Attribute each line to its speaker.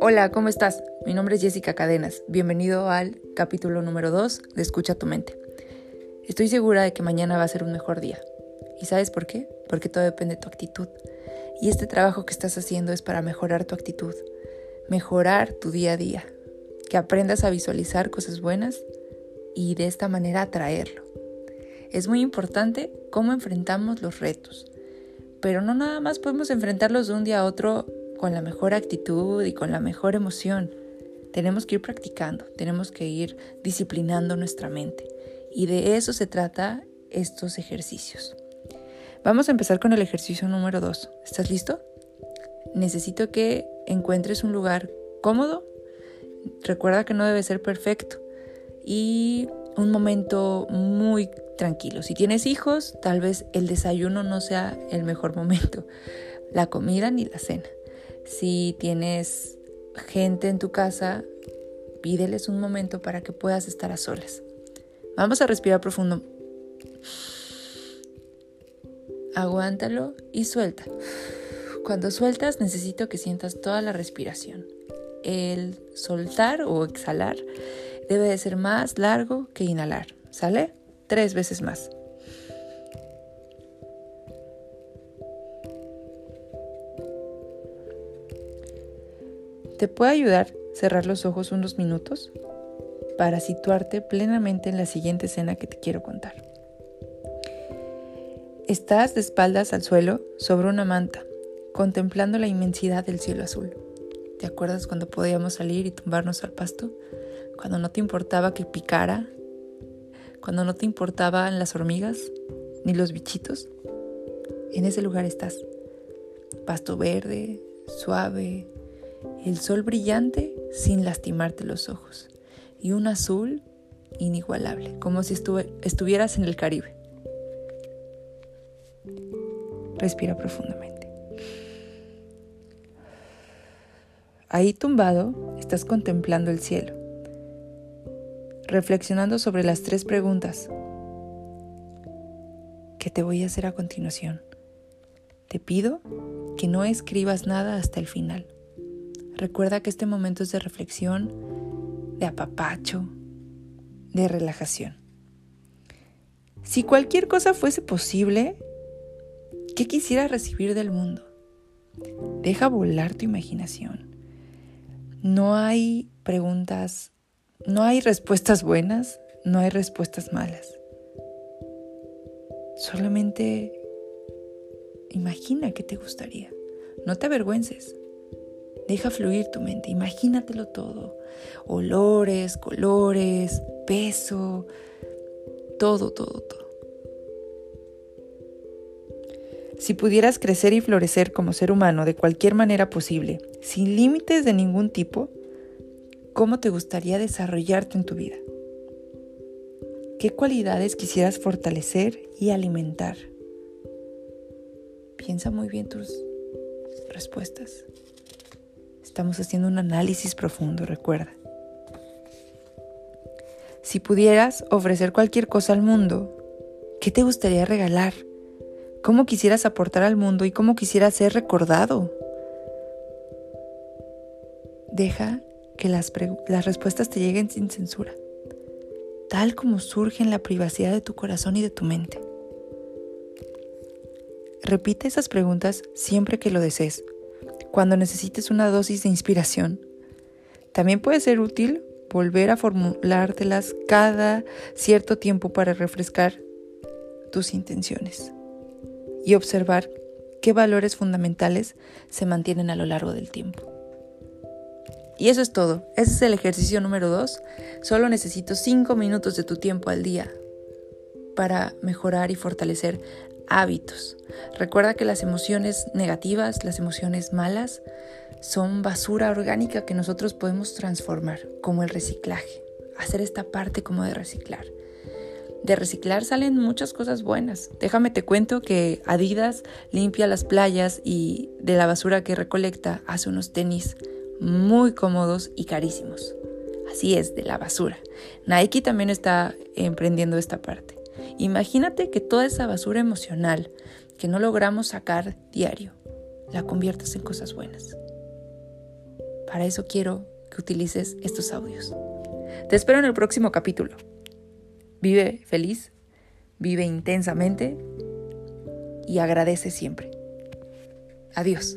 Speaker 1: Hola, ¿cómo estás? Mi nombre es Jessica Cadenas. Bienvenido al capítulo número 2 de Escucha tu mente. Estoy segura de que mañana va a ser un mejor día. ¿Y sabes por qué? Porque todo depende de tu actitud. Y este trabajo que estás haciendo es para mejorar tu actitud, mejorar tu día a día, que aprendas a visualizar cosas buenas y de esta manera atraerlo. Es muy importante cómo enfrentamos los retos, pero no nada más podemos enfrentarlos de un día a otro con la mejor actitud y con la mejor emoción. Tenemos que ir practicando, tenemos que ir disciplinando nuestra mente. Y de eso se trata estos ejercicios. Vamos a empezar con el ejercicio número 2. ¿Estás listo? Necesito que encuentres un lugar cómodo. Recuerda que no debe ser perfecto. Y un momento muy tranquilo. Si tienes hijos, tal vez el desayuno no sea el mejor momento. La comida ni la cena. Si tienes gente en tu casa, pídeles un momento para que puedas estar a solas. Vamos a respirar profundo. Aguántalo y suelta. Cuando sueltas necesito que sientas toda la respiración. El soltar o exhalar debe de ser más largo que inhalar. ¿Sale? Tres veces más. ¿Te puede ayudar cerrar los ojos unos minutos para situarte plenamente en la siguiente escena que te quiero contar? Estás de espaldas al suelo sobre una manta, contemplando la inmensidad del cielo azul. ¿Te acuerdas cuando podíamos salir y tumbarnos al pasto? Cuando no te importaba que picara, cuando no te importaban las hormigas ni los bichitos. En ese lugar estás. Pasto verde, suave, el sol brillante sin lastimarte los ojos y un azul inigualable, como si estuvieras en el Caribe. Respira profundamente. Ahí tumbado, estás contemplando el cielo, reflexionando sobre las tres preguntas que te voy a hacer a continuación. Te pido que no escribas nada hasta el final. Recuerda que este momento es de reflexión, de apapacho, de relajación. Si cualquier cosa fuese posible, ¿qué quisieras recibir del mundo? Deja volar tu imaginación. No hay preguntas, no hay respuestas buenas, no hay respuestas malas. Solamente imagina qué te gustaría. No te avergüences. Deja fluir tu mente, imagínatelo todo. Olores, colores, peso, todo, todo, todo. Si pudieras crecer y florecer como ser humano de cualquier manera posible, sin límites de ningún tipo, ¿cómo te gustaría desarrollarte en tu vida? ¿Qué cualidades quisieras fortalecer y alimentar? Piensa muy bien tus respuestas. Estamos haciendo un análisis profundo, recuerda. Si pudieras ofrecer cualquier cosa al mundo, ¿qué te gustaría regalar? ¿Cómo quisieras aportar al mundo y cómo quisieras ser recordado? Deja que las, respuestas te lleguen sin censura, tal como surge en la privacidad de tu corazón y de tu mente. Repite esas preguntas siempre que lo desees cuando necesites una dosis de inspiración. También puede ser útil volver a formulártelas cada cierto tiempo para refrescar tus intenciones y observar qué valores fundamentales se mantienen a lo largo del tiempo. Y eso es todo. Ese es el ejercicio número 2. Solo necesito 5 minutos de tu tiempo al día para mejorar y fortalecer hábitos. Recuerda que las emociones negativas, las emociones malas, son basura orgánica que nosotros podemos transformar, como el reciclaje, hacer esta parte como de reciclar. De reciclar salen muchas cosas buenas. Déjame te cuento que Adidas limpia las playas y de la basura que recolecta hace unos tenis muy cómodos y carísimos. Así es, de la basura. Nike también está emprendiendo esta parte. Imagínate que toda esa basura emocional que no logramos sacar diario, la conviertas en cosas buenas. Para eso quiero que utilices estos audios. Te espero en el próximo capítulo. Vive feliz, vive intensamente y agradece siempre. Adiós.